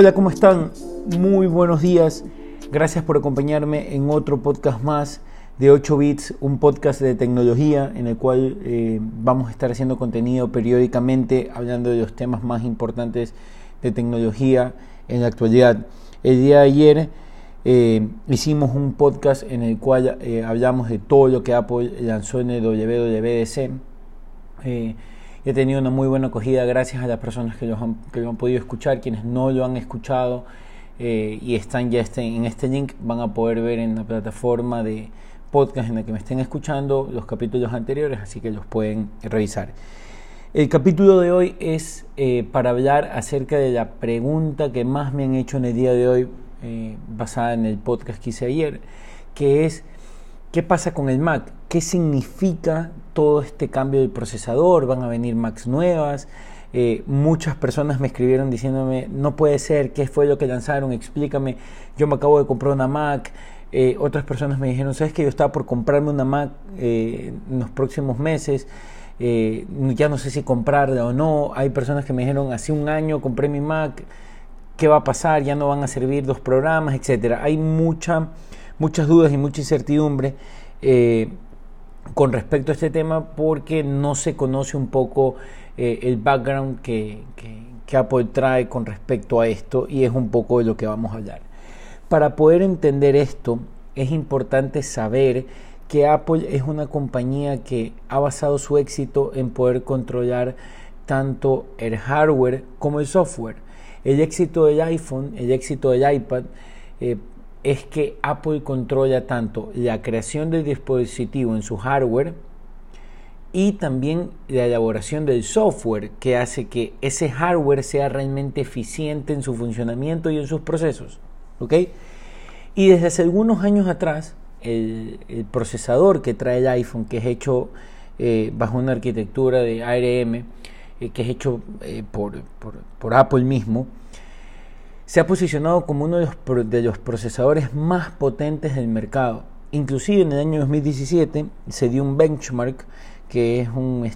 Hola, ¿cómo están? Muy buenos días. Gracias por acompañarme en otro podcast más de 8 bits, un podcast de tecnología en el cual eh, vamos a estar haciendo contenido periódicamente hablando de los temas más importantes de tecnología en la actualidad. El día de ayer eh, hicimos un podcast en el cual eh, hablamos de todo lo que Apple lanzó en el WWDC he tenido una muy buena acogida gracias a las personas que lo han, que lo han podido escuchar, quienes no lo han escuchado eh, y están ya este, en este link, van a poder ver en la plataforma de podcast en la que me estén escuchando los capítulos anteriores, así que los pueden revisar. El capítulo de hoy es eh, para hablar acerca de la pregunta que más me han hecho en el día de hoy, eh, basada en el podcast que hice ayer, que es ¿qué pasa con el Mac? qué significa todo este cambio del procesador, van a venir Macs nuevas. Eh, muchas personas me escribieron diciéndome, no puede ser, ¿qué fue lo que lanzaron? Explícame, yo me acabo de comprar una Mac. Eh, otras personas me dijeron, ¿sabes que yo estaba por comprarme una Mac eh, en los próximos meses? ya no sé si comprarla o no. Hay personas que me dijeron, hace un año compré mi Mac, ¿qué va a pasar? Ya no van a servir dos programas, etcétera. Hay mucha, muchas dudas y mucha incertidumbre con respecto a este tema porque no se conoce un poco eh, el background que, que, Apple trae con respecto a esto y es un poco de lo que vamos a hablar. Para poder entender esto es importante saber que Apple es una compañía que ha basado su éxito en poder controlar tanto el hardware como el software. El éxito del iPhone, el éxito del iPad, eh, es que Apple controla tanto la creación del dispositivo en su hardware y también la elaboración del software que hace que ese hardware sea realmente eficiente en su funcionamiento y en sus procesos. ¿ok? Y desde hace algunos años atrás, el, procesador que trae el iPhone, que es hecho eh, bajo una arquitectura de ARM, eh, que es hecho eh, por, por Apple mismo, se ha posicionado como uno de los, procesadores más potentes del mercado. Inclusive en el año 2017 se dio un benchmark, que es un,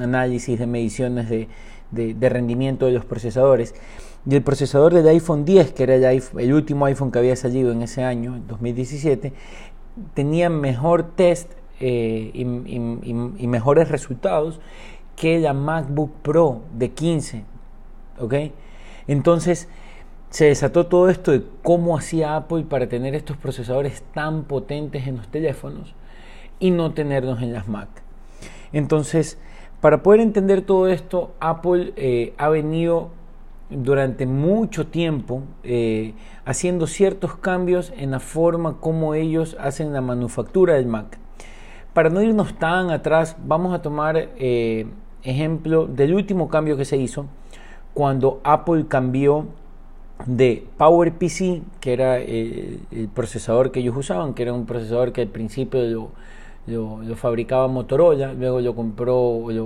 análisis de mediciones de, rendimiento de los procesadores. Y el procesador del iPhone 10, que era el, último iPhone que había salido en ese año, en 2017, tenía mejor test eh, y, y, mejores resultados que la MacBook Pro de 15. ¿Ok? Entonces, se desató todo esto de cómo hacía Apple para tener estos procesadores tan potentes en los teléfonos y no tenerlos en las Mac. Entonces, para poder entender todo esto, Apple eh, ha venido durante mucho tiempo eh, haciendo ciertos cambios en la forma como ellos hacen la manufactura del Mac. Para no irnos tan atrás, vamos a tomar eh, ejemplo del último cambio que se hizo cuando Apple cambió de PowerPC, que era el, procesador que ellos usaban, que era un procesador que al principio lo, fabricaba Motorola, luego lo compró,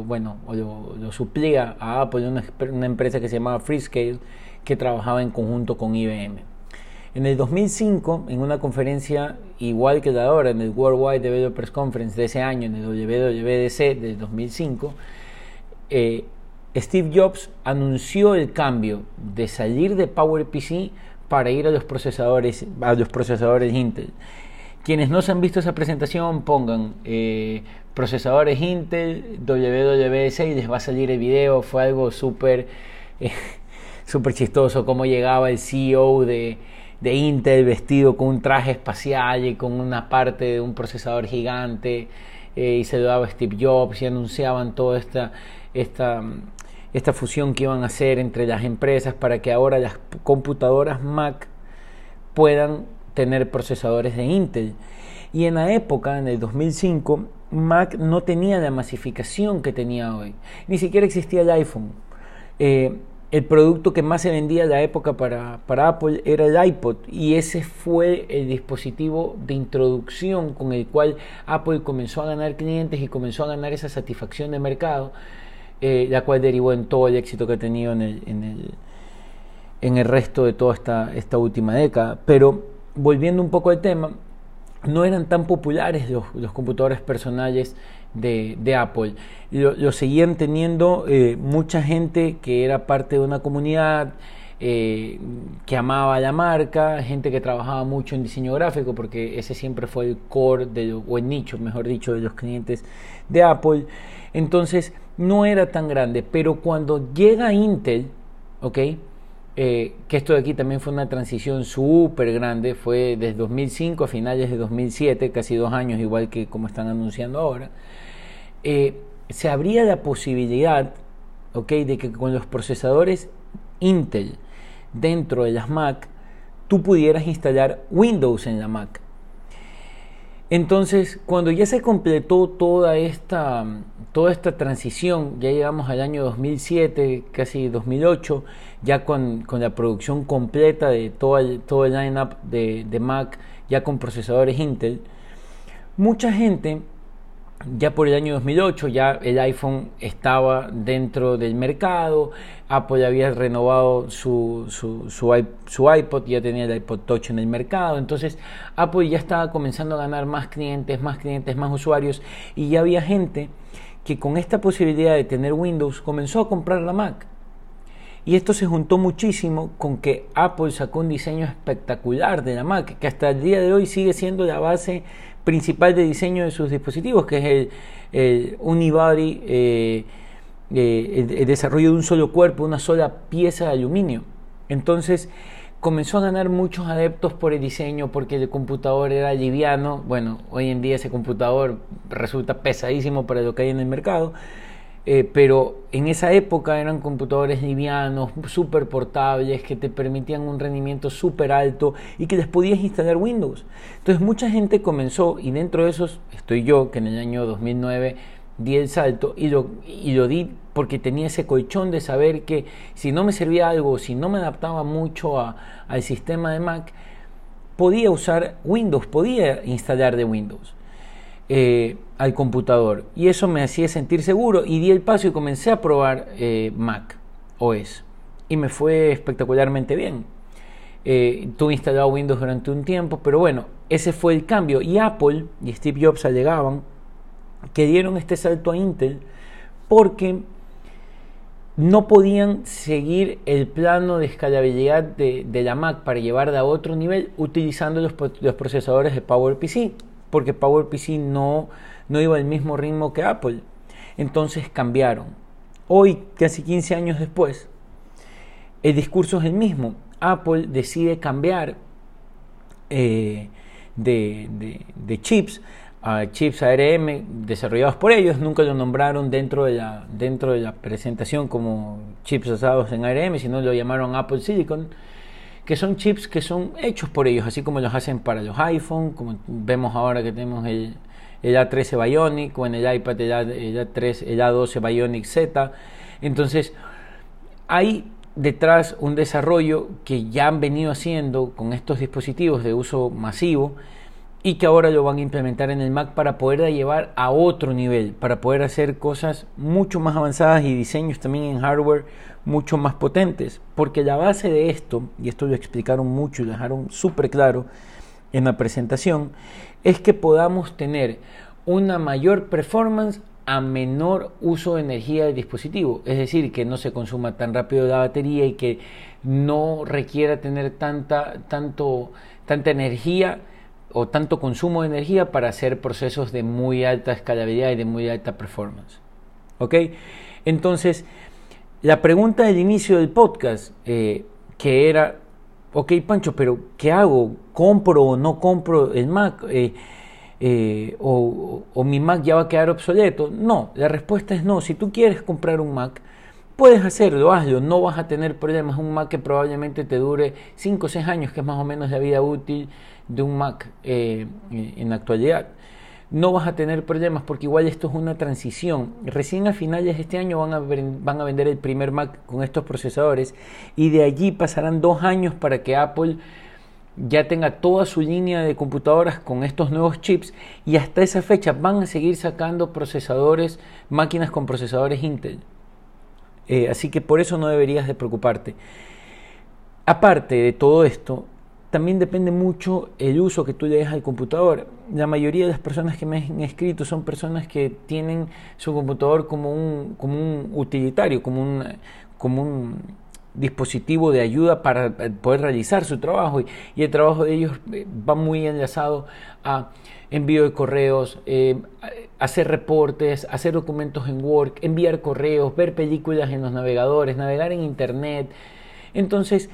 bueno, lo, suplía a Apple, una, una, empresa que se llamaba Freescale, que trabajaba en conjunto con IBM. En el 2005, en una conferencia igual que la de ahora, en el Worldwide Developers Conference de ese año, en el WWDC del 2005, eh, Steve Jobs anunció el cambio de salir de PowerPC para ir a los procesadores, a los procesadores Intel. Quienes no se han visto esa presentación, pongan eh, procesadores Intel, WWDC y les va a salir el video. Fue algo súper eh, chistoso cómo llegaba el CEO de, Intel vestido con un traje espacial y con una parte de un procesador gigante eh, y se daba Steve Jobs y anunciaban toda esta, esta esta fusión que iban a hacer entre las empresas para que ahora las computadoras Mac puedan tener procesadores de Intel. Y en la época, en el 2005, Mac no tenía la masificación que tenía hoy. Ni siquiera existía el iPhone. Eh, el producto que más se vendía en la época para, para, Apple era el iPod y ese fue el dispositivo de introducción con el cual Apple comenzó a ganar clientes y comenzó a ganar esa satisfacción de mercado eh, la cual derivó en todo el éxito que ha tenido en el, en el, en el resto de toda esta, esta última década. Pero volviendo un poco al tema, no eran tan populares los, los computadores personales de, de Apple. Lo, seguían teniendo eh, mucha gente que era parte de una comunidad, eh, que amaba la marca, gente que trabajaba mucho en diseño gráfico, porque ese siempre fue el core, de, o el nicho, mejor dicho, de los clientes de Apple. Entonces no era tan grande, pero cuando llega Intel, ¿ok? Eh, que esto de aquí también fue una transición súper grande, fue desde 2005 a finales de 2007, casi dos años, igual que como están anunciando ahora, eh, se abría la posibilidad ¿ok? de que con los procesadores Intel dentro de las Mac, tú pudieras instalar Windows en la Mac. Entonces, cuando ya se completó toda esta, toda esta transición, ya llegamos al año 2007, casi 2008, ya con, la producción completa de todo el, todo el line-up de, de Mac, ya con procesadores Intel, mucha gente ya por el año 2008 ya el iPhone estaba dentro del mercado, Apple había renovado su, su, su, iPod, ya tenía el iPod Touch en el mercado, entonces Apple ya estaba comenzando a ganar más clientes, más clientes, más usuarios. Y ya había gente que con esta posibilidad de tener Windows comenzó a comprar la Mac. Y esto se juntó muchísimo con que Apple sacó un diseño espectacular de la Mac, que hasta el día de hoy sigue siendo la base principal de diseño de sus dispositivos, que es el, Unibody, eh, eh, el, desarrollo de un solo cuerpo, una sola pieza de aluminio. Entonces comenzó a ganar muchos adeptos por el diseño, porque el computador era liviano. Bueno, hoy en día ese computador resulta pesadísimo para lo que hay en el mercado. Eh, pero en esa época eran computadores livianos, súper portables, que te permitían un rendimiento súper alto y que les podías instalar Windows. Entonces mucha gente comenzó, y dentro de esos estoy yo, que en el año 2009 di el salto y lo, y lo di porque tenía ese colchón de saber que si no me servía algo, si no me adaptaba mucho al sistema de Mac, podía usar Windows, podía instalar de Windows. Eh, al computador. Y eso me hacía sentir seguro. Y di el paso y comencé a probar eh, Mac OS y me fue espectacularmente bien. Eh, tuve instalado Windows durante un tiempo, pero bueno, ese fue el cambio. Y Apple y Steve Jobs alegaban que dieron este salto a Intel porque no podían seguir el plano de escalabilidad de, la Mac para llevarla a otro nivel utilizando los, los procesadores de PowerPC porque PowerPC no, no iba al mismo ritmo que Apple. Entonces cambiaron. Hoy, casi 15 años después, el discurso es el mismo. Apple decide cambiar eh, de, chips a chips ARM desarrollados por ellos. Nunca lo nombraron dentro de la, dentro de la presentación como chips basados en ARM, sino lo llamaron Apple Silicon que son chips que son hechos por ellos, así como los hacen para los iPhone, como vemos ahora que tenemos el, el A13 Bionic o en el iPad el, A, el A3, el A12 Bionic Z. Entonces, hay detrás un desarrollo que ya han venido haciendo con estos dispositivos de uso masivo y que ahora lo van a implementar en el Mac para poder llevar a otro nivel, para poder hacer cosas mucho más avanzadas y diseños también en hardware mucho más potentes. Porque la base de esto, y esto lo explicaron mucho y lo dejaron súper claro en la presentación, es que podamos tener una mayor performance a menor uso de energía del dispositivo, es decir, que no se consuma tan rápido la batería y que no requiera tener tanta, tanto, tanta energía o tanto consumo de energía para hacer procesos de muy alta escalabilidad y de muy alta performance. ¿Ok? Entonces, la pregunta del inicio del podcast, eh, que era, ok Pancho, pero ¿qué hago? ¿Compro o no compro el Mac? Eh, eh, o, o, mi Mac ya va a quedar obsoleto. No, la respuesta es no. Si tú quieres comprar un Mac, puedes hacerlo, hazlo. No vas a tener problemas. Un Mac que probablemente te dure 5 o 6 años, que es más o menos la vida útil de un Mac eh, en la actualidad. No vas a tener problemas porque igual esto es una transición. Recién a finales de este año van a, van a vender el primer Mac con estos procesadores y de allí pasarán dos años para que Apple ya tenga toda su línea de computadoras con estos nuevos chips y hasta esa fecha van a seguir sacando procesadores, máquinas con procesadores Intel. Eh, así que por eso no deberías de preocuparte. Aparte de todo esto, también depende mucho el uso que tú le des al computador. La mayoría de las personas que me han escrito son personas que tienen su computador como un, como un utilitario, como un, como un dispositivo de ayuda para eh, poder realizar su trabajo y, el trabajo de ellos eh, va muy enlazado a envío de correos, eh, hacer reportes, hacer documentos en Word, enviar correos, ver películas en los navegadores, navegar en Internet. Entonces,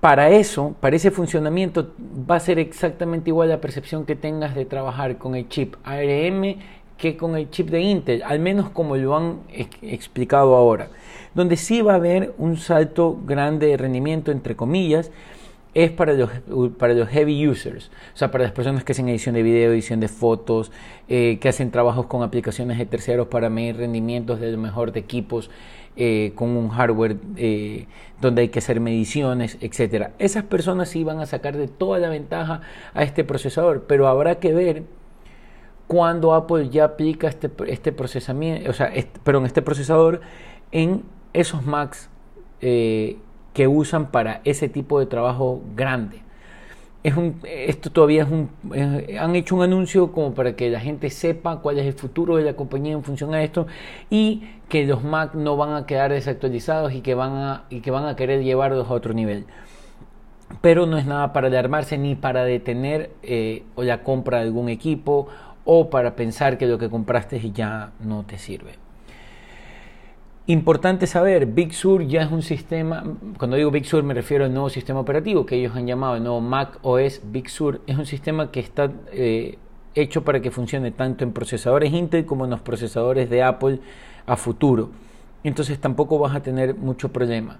para eso, para ese funcionamiento, va a ser exactamente igual la percepción que tengas de trabajar con el chip ARM que con el chip de Intel, al menos como lo han explicado ahora. Donde sí va a haber un salto grande de rendimiento, entre comillas, es para los, para los heavy users, o sea, para las personas que hacen edición de video, edición de fotos, eh, que hacen trabajos con aplicaciones de terceros para medir rendimientos de lo mejor de equipos eh, con un hardware eh, donde hay que hacer mediciones, etcétera. Esas personas sí van a sacar de toda la ventaja a este procesador, pero habrá que ver cuando Apple ya aplica este, este procesamiento, o sea, este, perdón, este procesador en esos Macs eh, que usan para ese tipo de trabajo grande. Es un, esto todavía es un, han hecho un anuncio como para que la gente sepa cuál es el futuro de la compañía en función a esto y que los Mac no van a quedar desactualizados y que van a, y que van a querer llevarlos a otro nivel pero no es nada para alarmarse ni para detener eh, o la compra de algún equipo o para pensar que lo que compraste ya no te sirve. Importante saber, Big Sur ya es un sistema, cuando digo Big Sur me refiero al nuevo sistema operativo que ellos han llamado el nuevo Mac OS Big Sur, es un sistema que está eh, hecho para que funcione tanto en procesadores Intel como en los procesadores de Apple a futuro. Entonces tampoco vas a tener mucho problema.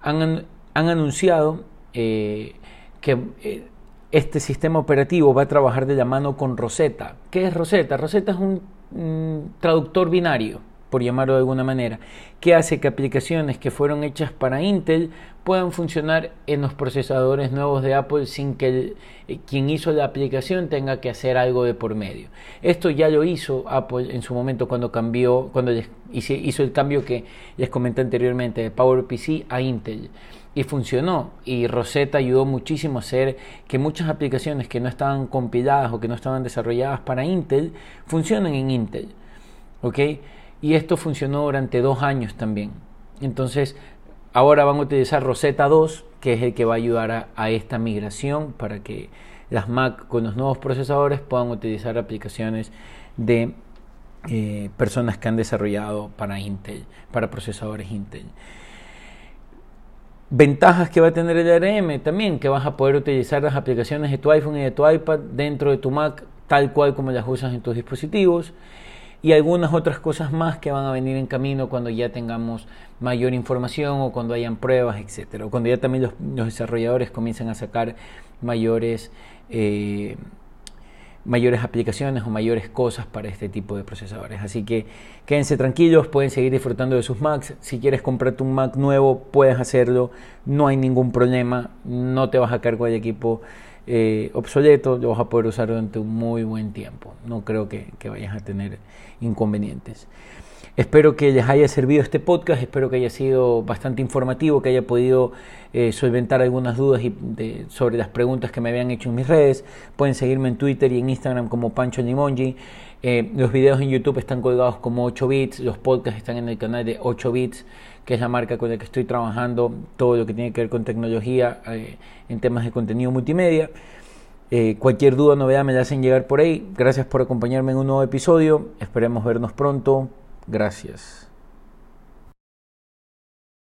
Han, anunciado eh, que eh, este sistema operativo va a trabajar de la mano con Rosetta. ¿Qué es Rosetta? Rosetta es un traductor binario, por llamarlo de alguna manera, que hace que aplicaciones que fueron hechas para Intel puedan funcionar en los procesadores nuevos de Apple sin que eh, quien hizo la aplicación tenga que hacer algo de por medio. Esto ya lo hizo Apple en su momento cuando cambió, cuando hizo el cambio que les comenté anteriormente de PowerPC a Intel y funcionó. Y Rosetta ayudó muchísimo a hacer que muchas aplicaciones que no estaban compiladas o que no estaban desarrolladas para Intel funcionen en Intel. ¿Ok? Y esto funcionó durante dos años también. Entonces, ahora van a utilizar Rosetta 2, que es el que va a ayudar a, esta migración para que las Mac con los nuevos procesadores puedan utilizar aplicaciones de eh, personas que han desarrollado para Intel, para procesadores Intel. Ventajas que va a tener el ARM también, que vas a poder utilizar las aplicaciones de tu iPhone y de tu iPad dentro de tu Mac tal cual como las usas en tus dispositivos y algunas otras cosas más que van a venir en camino cuando ya tengamos mayor información o cuando hayan pruebas, etcétera, o cuando ya también los, desarrolladores comiencen a sacar mayores eh, mayores aplicaciones o mayores cosas para este tipo de procesadores. Así que quédense tranquilos, pueden seguir disfrutando de sus Macs. Si quieres comprarte un Mac nuevo, puedes hacerlo, no hay ningún problema, no te vas a cargar de equipo eh, obsoleto, lo vas a poder usar durante un muy buen tiempo. No creo que, que vayas a tener inconvenientes. Espero que les haya servido este podcast, espero que haya sido bastante informativo, que haya podido eh, solventar algunas dudas sobre las preguntas que me habían hecho en mis redes. Pueden seguirme en Twitter y en Instagram como Pancho Limongi. Eh, los videos en YouTube están colgados como 8 bits, los podcasts están en el canal de 8 bits, que es la marca con la que estoy trabajando todo lo que tiene que ver con tecnología eh, en temas de contenido multimedia. cualquier duda o novedad me la hacen llegar por ahí. Gracias por acompañarme en un nuevo episodio. Esperemos vernos pronto. Gracias.